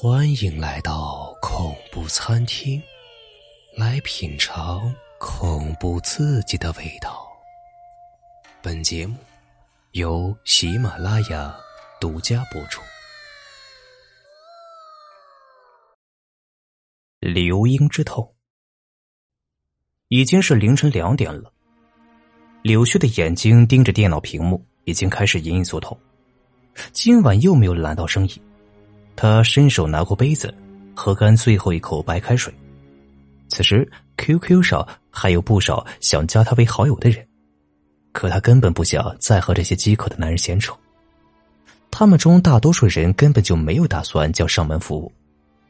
欢迎来到恐怖餐厅，来品尝恐怖刺激的味道。本节目由喜马拉雅独家播出。流莺之痛，已经是凌晨两点了。柳絮的眼睛盯着电脑屏幕，已经开始隐隐作痛。今晚又没有揽到生意。他伸手拿过杯子，喝干最后一口白开水。此时 QQ 上还有不少想加他为好友的人，可他根本不想再和这些饥渴的男人闲扯。他们中大多数人根本就没有打算叫上门服务，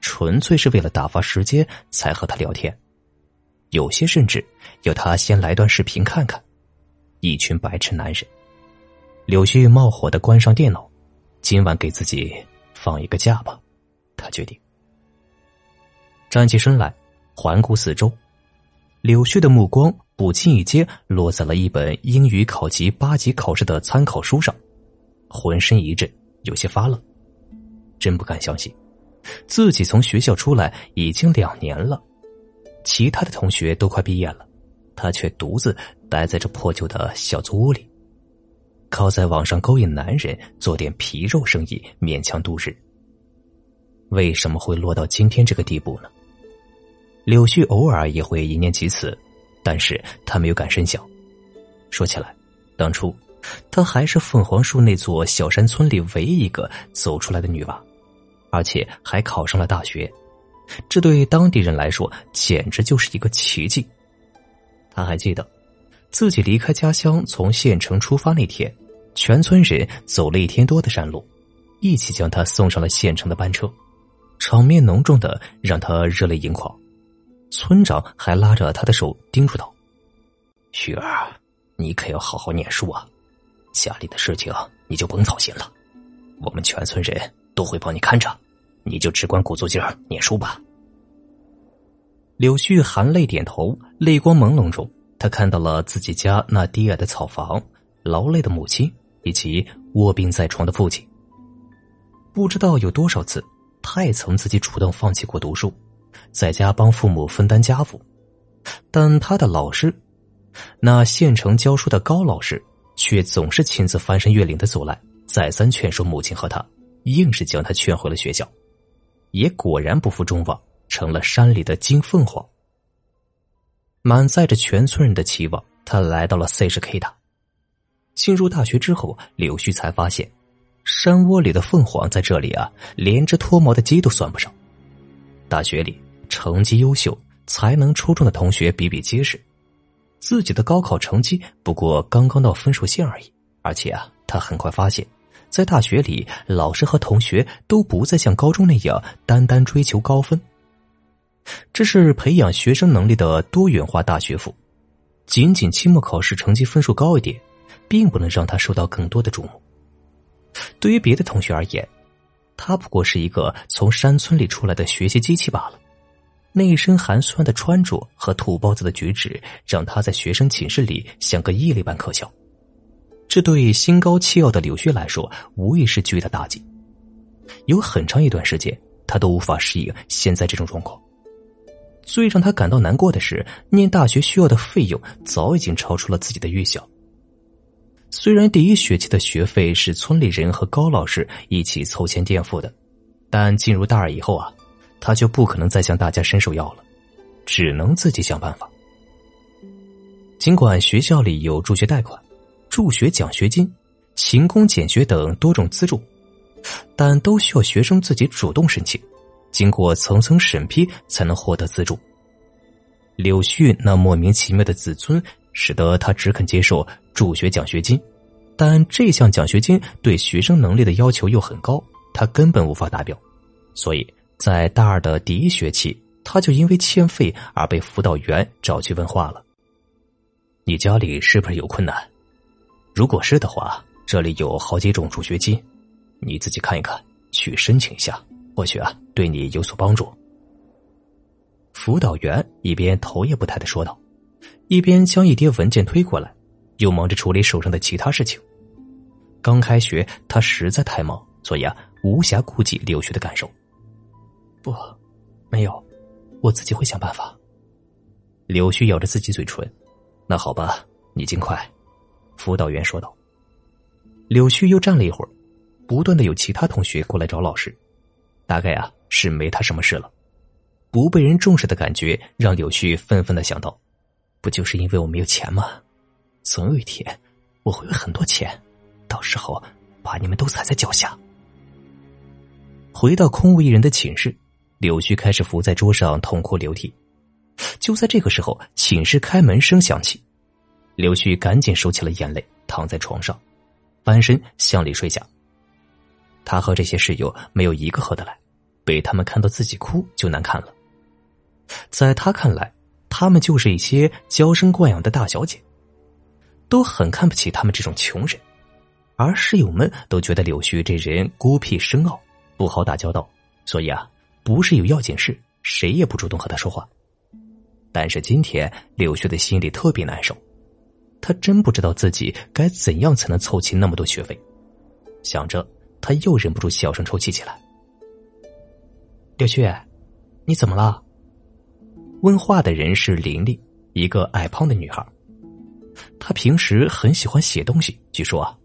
纯粹是为了打发时间才和他聊天。有些甚至要他先来段视频看看。一群白痴男人。柳絮冒火的关上电脑，今晚给自己。放一个假吧，他决定。站起身来，环顾四周，柳絮的目光不经意间落在了一本英语考级八级考试的参考书上，浑身一震，有些发愣，真不敢相信，自己从学校出来已经两年了，其他的同学都快毕业了，他却独自待在这破旧的小租屋里。靠在网上勾引男人，做点皮肉生意，勉强度日。为什么会落到今天这个地步呢？柳絮偶尔也会一念及此，但是他没有敢深想。说起来，当初她还是凤凰树那座小山村里唯一一个走出来的女娃，而且还考上了大学，这对当地人来说简直就是一个奇迹。他还记得。自己离开家乡，从县城出发那天，全村人走了一天多的山路，一起将他送上了县城的班车，场面浓重的让他热泪盈眶。村长还拉着他的手叮嘱道：“雪儿，你可要好好念书啊，家里的事情你就甭操心了，我们全村人都会帮你看着，你就只管鼓足劲儿念书吧。”柳絮含泪点头，泪光朦胧中。他看到了自己家那低矮的草房，劳累的母亲，以及卧病在床的父亲。不知道有多少次，他也曾自己主动放弃过读书，在家帮父母分担家务。但他的老师，那县城教书的高老师，却总是亲自翻山越岭的走来，再三劝说母亲和他，硬是将他劝回了学校，也果然不负众望，成了山里的金凤凰。满载着全村人的期望，他来到了 C 市 K 大。进入大学之后，柳絮才发现，山窝里的凤凰在这里啊，连只脱毛的鸡都算不上。大学里成绩优秀、才能出众的同学比比皆是，自己的高考成绩不过刚刚到分数线而已。而且啊，他很快发现，在大学里，老师和同学都不再像高中那样单单追求高分。这是培养学生能力的多元化大学府，仅仅期末考试成绩分数高一点，并不能让他受到更多的瞩目。对于别的同学而言，他不过是一个从山村里出来的学习机器罢了。那一身寒酸的穿着和土包子的举止，让他在学生寝室里像个异类般可笑。这对心高气傲的柳絮来说，无疑是巨大打击。有很长一段时间，他都无法适应现在这种状况。最让他感到难过的是，念大学需要的费用早已经超出了自己的预想。虽然第一学期的学费是村里人和高老师一起凑钱垫付的，但进入大二以后啊，他就不可能再向大家伸手要了，只能自己想办法。尽管学校里有助学贷款、助学奖学金、勤工俭学等多种资助，但都需要学生自己主动申请。经过层层审批才能获得资助。柳絮那莫名其妙的自尊，使得他只肯接受助学奖学金，但这项奖学金对学生能力的要求又很高，他根本无法达标。所以在大二的第一学期，他就因为欠费而被辅导员找去问话了：“你家里是不是有困难？如果是的话，这里有好几种助学金，你自己看一看，去申请一下。”或许啊，对你有所帮助。辅导员一边头也不抬的说道，一边将一叠文件推过来，又忙着处理手上的其他事情。刚开学，他实在太忙，所以啊，无暇顾及柳絮的感受。不，没有，我自己会想办法。柳絮咬着自己嘴唇，那好吧，你尽快。辅导员说道。柳絮又站了一会儿，不断的有其他同学过来找老师，大概啊是没他什么事了。不被人重视的感觉让柳絮愤愤的想到：不就是因为我没有钱吗？总有一天我会有很多钱，到时候把你们都踩在脚下。回到空无一人的寝室，柳絮开始伏在桌上痛哭流涕。就在这个时候，寝室开门声响起，柳絮赶紧收起了眼泪，躺在床上，翻身向里睡下。他和这些室友没有一个合得来，被他们看到自己哭就难看了。在他看来，他们就是一些娇生惯养的大小姐，都很看不起他们这种穷人。而室友们都觉得柳絮这人孤僻深奥，不好打交道，所以啊，不是有要紧事，谁也不主动和他说话。但是今天，柳絮的心里特别难受，他真不知道自己该怎样才能凑齐那么多学费。想着，他又忍不住小声抽泣起来。柳絮，你怎么了？问话的人是琳琳，一个矮胖的女孩。她平时很喜欢写东西，据说啊，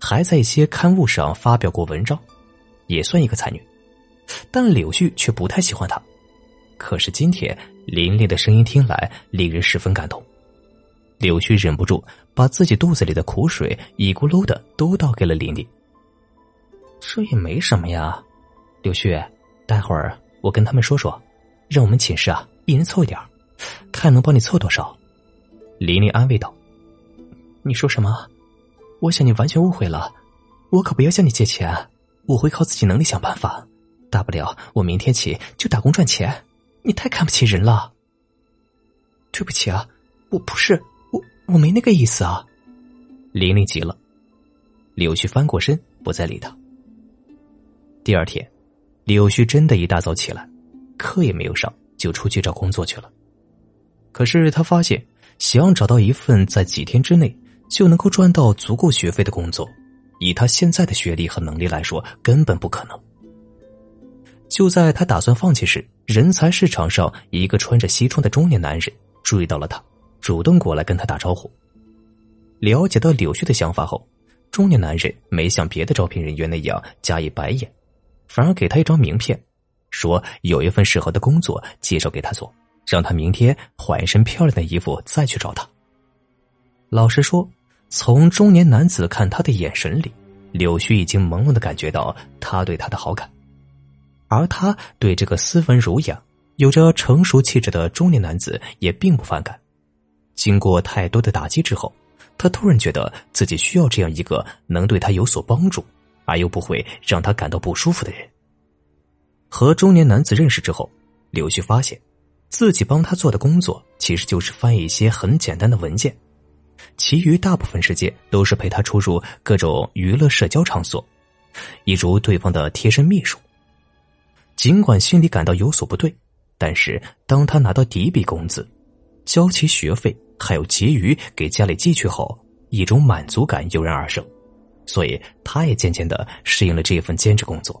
还在一些刊物上发表过文章，也算一个才女。但柳絮却不太喜欢她。可是今天。琳琳的声音听来令人十分感动，柳絮忍不住把自己肚子里的苦水一咕噜的都倒给了琳琳。这也没什么呀，柳絮，待会儿我跟他们说说，让我们寝室啊一人凑一点看能帮你凑多少。琳琳安慰道：“你说什么？我想你完全误会了，我可不要向你借钱，我会靠自己能力想办法，大不了我明天起就打工赚钱。”你太看不起人了。对不起啊，我不是我，我没那个意思啊。玲玲急了，柳絮翻过身，不再理他。第二天，柳絮真的一大早起来，课也没有上，就出去找工作去了。可是他发现，想找到一份在几天之内就能够赚到足够学费的工作，以他现在的学历和能力来说，根本不可能。就在他打算放弃时，人才市场上一个穿着西装的中年男人注意到了他，主动过来跟他打招呼。了解到柳絮的想法后，中年男人没像别的招聘人员那样加以白眼，反而给他一张名片，说有一份适合的工作介绍给他做，让他明天换一身漂亮的衣服再去找他。老实说，从中年男子看他的眼神里，柳絮已经朦胧的感觉到他对他的好感。而他对这个斯文儒雅、有着成熟气质的中年男子也并不反感。经过太多的打击之后，他突然觉得自己需要这样一个能对他有所帮助，而又不会让他感到不舒服的人。和中年男子认识之后，柳絮发现，自己帮他做的工作其实就是翻译一些很简单的文件，其余大部分时间都是陪他出入各种娱乐社交场所，一如对方的贴身秘书。尽管心里感到有所不对，但是当他拿到第一笔工资，交齐学费，还有结余给家里寄去后，一种满足感油然而生，所以他也渐渐的适应了这份兼职工作。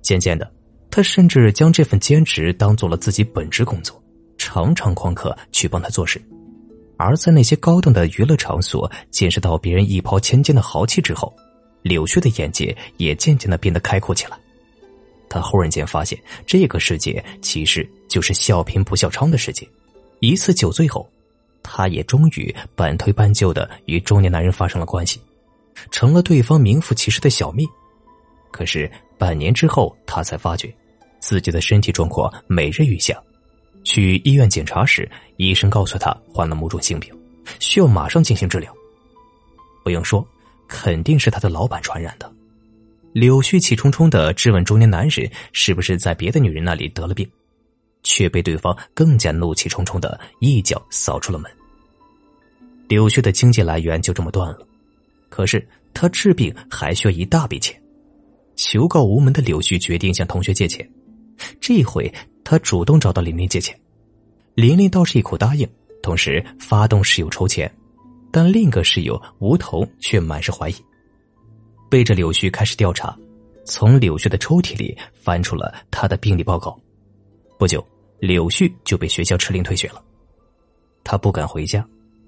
渐渐的，他甚至将这份兼职当做了自己本职工作，常常旷课去帮他做事。而在那些高档的娱乐场所见识到别人一抛千金的豪气之后，柳絮的眼界也渐渐的变得开阔起来。他忽然间发现，这个世界其实就是笑贫不笑娼的世界。一次酒醉后，他也终于半推半就的与中年男人发生了关系，成了对方名副其实的小蜜。可是半年之后，他才发觉自己的身体状况每日愈下。去医院检查时，医生告诉他患了某种性病，需要马上进行治疗。不用说，肯定是他的老板传染的。柳絮气冲冲的质问中年男人：“是不是在别的女人那里得了病？”却被对方更加怒气冲冲的一脚扫出了门。柳絮的经济来源就这么断了。可是他治病还需要一大笔钱，求告无门的柳絮决定向同学借钱。这回他主动找到琳琳借钱，琳琳倒是一口答应，同时发动室友筹钱，但另一个室友吴桐却满是怀疑。背着柳絮开始调查，从柳絮的抽屉里翻出了他的病历报告。不久，柳絮就被学校吃令退学了。他不敢回家，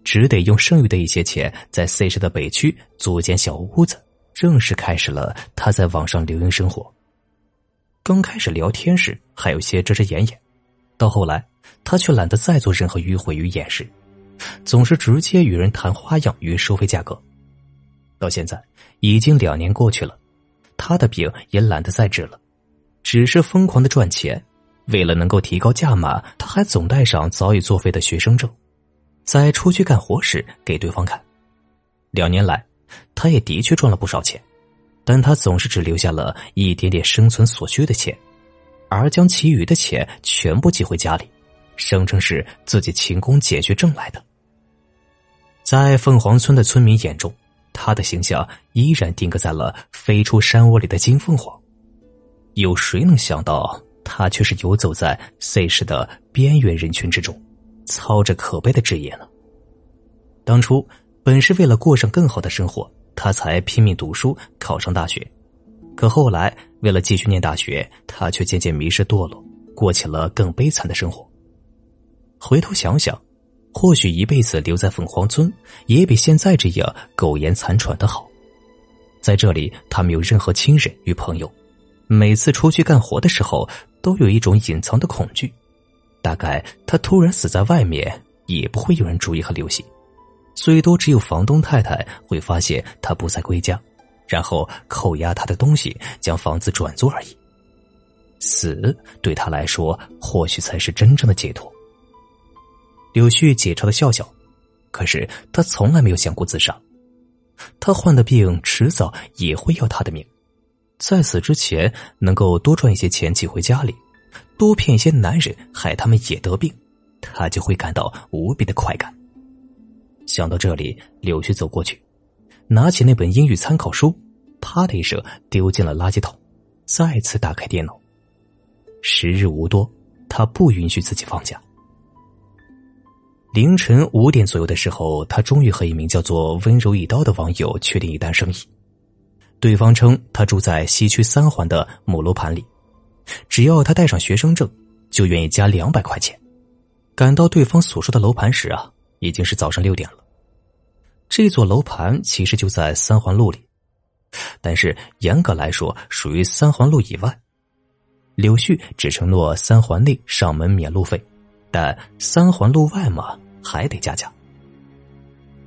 只得用剩余的一些钱在 C 市的北区租间小屋子，正式开始了他在网上流营生活。刚开始聊天时还有些遮遮掩掩，到后来他却懒得再做任何迂回与掩饰，总是直接与人谈花样与收费价格。到现在已经两年过去了，他的病也懒得再治了，只是疯狂的赚钱。为了能够提高价码，他还总带上早已作废的学生证，在出去干活时给对方看。两年来，他也的确赚了不少钱，但他总是只留下了一点点生存所需的钱，而将其余的钱全部寄回家里，声称是自己勤工俭学挣来的。在凤凰村的村民眼中，他的形象依然定格在了飞出山窝里的金凤凰。有谁能想到？他却是游走在 C 市的边缘人群之中，操着可悲的职业呢。当初本是为了过上更好的生活，他才拼命读书考上大学。可后来为了继续念大学，他却渐渐迷失堕落，过起了更悲惨的生活。回头想想，或许一辈子留在凤凰村，也比现在这样苟延残喘的好。在这里，他没有任何亲人与朋友。每次出去干活的时候，都有一种隐藏的恐惧。大概他突然死在外面，也不会有人注意和留心，最多只有房东太太会发现他不再归家，然后扣押他的东西，将房子转租而已。死对他来说，或许才是真正的解脱。柳絮解嘲的笑笑，可是他从来没有想过自杀。他患的病，迟早也会要他的命。在死之前，能够多赚一些钱寄回家里，多骗一些男人，害他们也得病，他就会感到无比的快感。想到这里，柳絮走过去，拿起那本英语参考书，啪的一声丢进了垃圾桶，再次打开电脑。时日无多，他不允许自己放假。凌晨五点左右的时候，他终于和一名叫做“温柔一刀”的网友确定一单生意。对方称他住在西区三环的某楼盘里，只要他带上学生证，就愿意加两百块钱。赶到对方所说的楼盘时啊，已经是早上六点了。这座楼盘其实就在三环路里，但是严格来说属于三环路以外。柳絮只承诺三环内上门免路费，但三环路外嘛还得加价。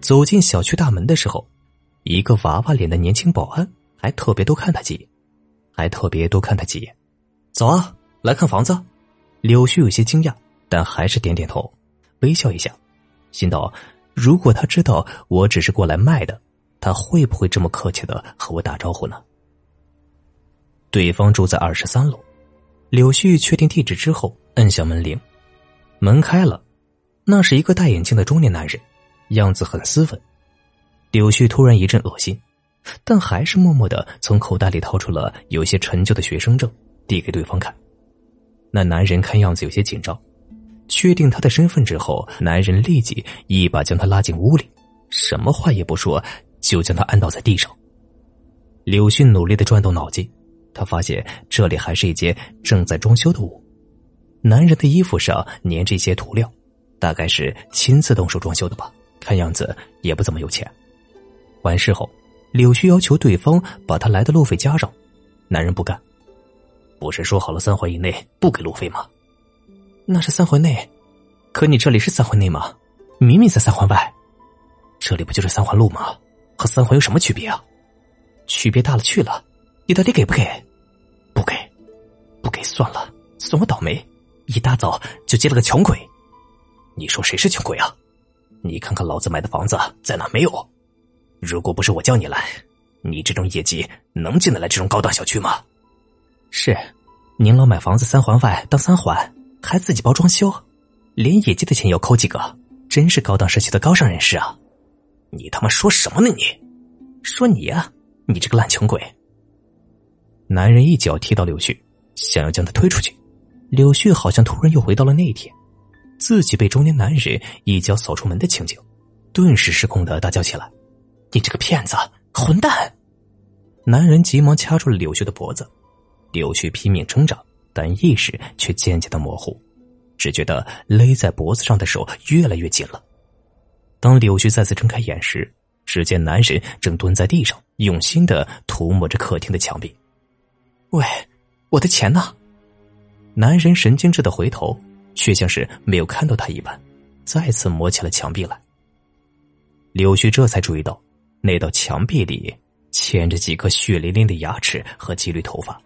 走进小区大门的时候，一个娃娃脸的年轻保安。还特别多看他几眼，还特别多看他几眼。走啊，来看房子。柳絮有些惊讶，但还是点点头，微笑一下，心道：如果他知道我只是过来卖的，他会不会这么客气的和我打招呼呢？对方住在二十三楼。柳絮确定地址之后，摁响门铃，门开了，那是一个戴眼镜的中年男人，样子很斯文。柳絮突然一阵恶心。但还是默默的从口袋里掏出了有些陈旧的学生证，递给对方看。那男人看样子有些紧张，确定他的身份之后，男人立即一把将他拉进屋里，什么话也不说，就将他按倒在地上。柳絮努力的转动脑筋，他发现这里还是一间正在装修的屋，男人的衣服上粘着一些涂料，大概是亲自动手装修的吧，看样子也不怎么有钱。完事后。柳絮要求对方把他来的路费加上，男人不干。不是说好了三环以内不给路费吗？那是三环内，可你这里是三环内吗？明明在三环外，这里不就是三环路吗？和三环有什么区别啊？区别大了去了，你到底给不给？不给，不给算了，算我倒霉，一大早就接了个穷鬼。你说谁是穷鬼啊？你看看老子买的房子在哪没有？如果不是我叫你来，你这种业绩能进得来这种高档小区吗？是，您老买房子三环外当三环，还自己包装修，连野鸡的钱也要抠几个，真是高档社区的高尚人士啊！你他妈说什么呢？你说你呀，你这个烂穷鬼！男人一脚踢到柳絮，想要将他推出去。柳絮好像突然又回到了那一天，自己被中年男人一脚扫出门的情景，顿时失控的大叫起来。你这个骗子，混蛋！男人急忙掐住了柳絮的脖子，柳絮拼命挣扎，但意识却渐渐的模糊，只觉得勒在脖子上的手越来越紧了。当柳絮再次睁开眼时，只见男人正蹲在地上，用心的涂抹着客厅的墙壁。喂，我的钱呢？男人神经质的回头，却像是没有看到他一般，再次摸起了墙壁来。柳絮这才注意到，那道墙壁里嵌着几颗血淋淋的牙齿和几缕头发，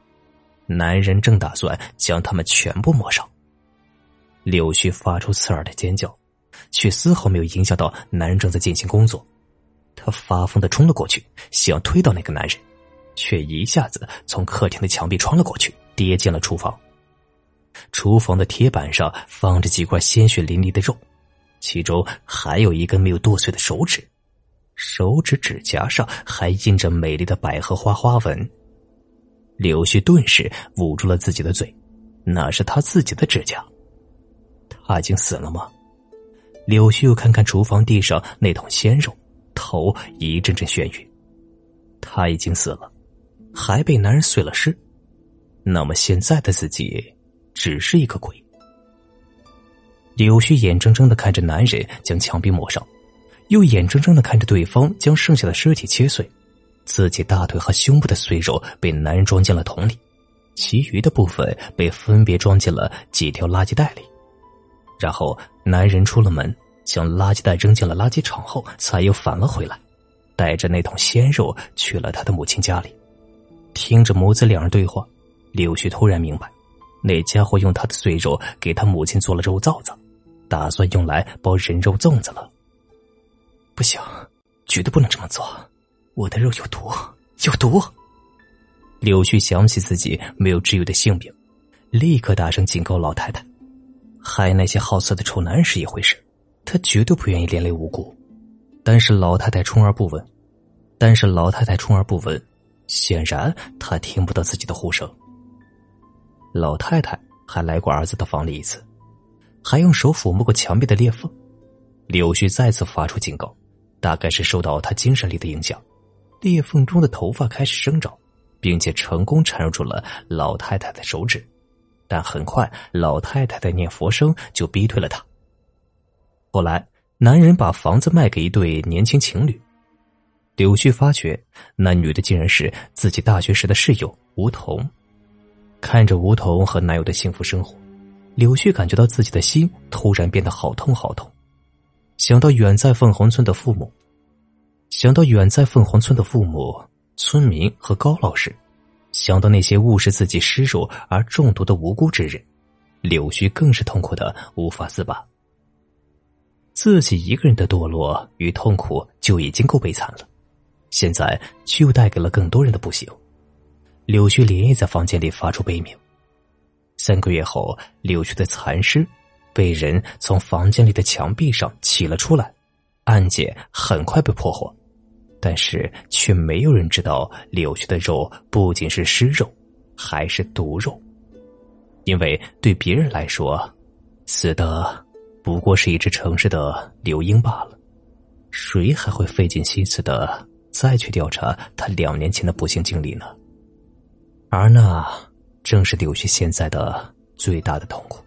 男人正打算将他们全部抹上。柳絮发出刺耳的尖叫，却丝毫没有影响到男人正在进行工作。他发疯的冲了过去，想推倒那个男人，却一下子从客厅的墙壁穿了过去，跌进了厨房。厨房的铁板上放着几块鲜血淋漓的肉，其中还有一根没有剁碎的手指，手指指甲上还印着美丽的百合花花纹。柳絮顿时捂住了自己的嘴，那是他自己的指甲。他已经死了吗？柳絮又看看厨房地上那桶鲜肉。头一阵阵眩晕，他已经死了，还被男人碎了尸，那么现在的自己只是一个鬼。柳絮眼睁睁的看着男人将墙壁抹上，又眼睁睁的看着对方将剩下的尸体切碎，自己大腿和胸部的碎肉被男人装进了桶里，其余的部分被分别装进了几条垃圾袋里，然后男人出了门。将垃圾袋扔进了垃圾场后，才又返了回来，带着那桶鲜肉去了他的母亲家里。听着母子两人对话，柳絮突然明白，那家伙用他的碎肉给他母亲做了肉臊子，打算用来包人肉粽子了。不行，绝对不能这么做，我的肉有毒，有毒！柳絮想起自己没有治愈的性病，立刻大声警告老太太：害那些好色的丑男人是一回事。他绝对不愿意连累无辜，但是老太太充耳不闻，但是老太太充耳不闻，显然她听不到自己的呼声。老太太还来过儿子的房里一次，还用手抚摸过墙壁的裂缝。柳絮再次发出警告，大概是受到他精神力的影响，裂缝中的头发开始生长，并且成功缠入住了老太太的手指，但很快老太太的念佛声就逼退了他。后来，男人把房子卖给一对年轻情侣。柳絮发觉，那女的竟然是自己大学时的室友吴桐。看着吴桐和男友的幸福生活，柳絮感觉到自己的心突然变得好痛好痛。想到远在凤凰村的父母，想到远在凤凰村的父母、村民和高老师，想到那些误食自己尸肉而中毒的无辜之人，柳絮更是痛苦的无法自拔。自己一个人的堕落与痛苦就已经够悲惨了，现在却又带给了更多人的不幸。柳絮连夜在房间里发出悲鸣。三个月后，柳絮的残尸被人从房间里的墙壁上起了出来，案件很快被破获，但是却没有人知道柳絮的肉不仅是尸肉，还是毒肉，因为对别人来说，死的。不过是一只城市的刘英罢了，谁还会费尽心思的再去调查他两年前的不幸经历呢？而那正是柳絮现在的最大的痛苦。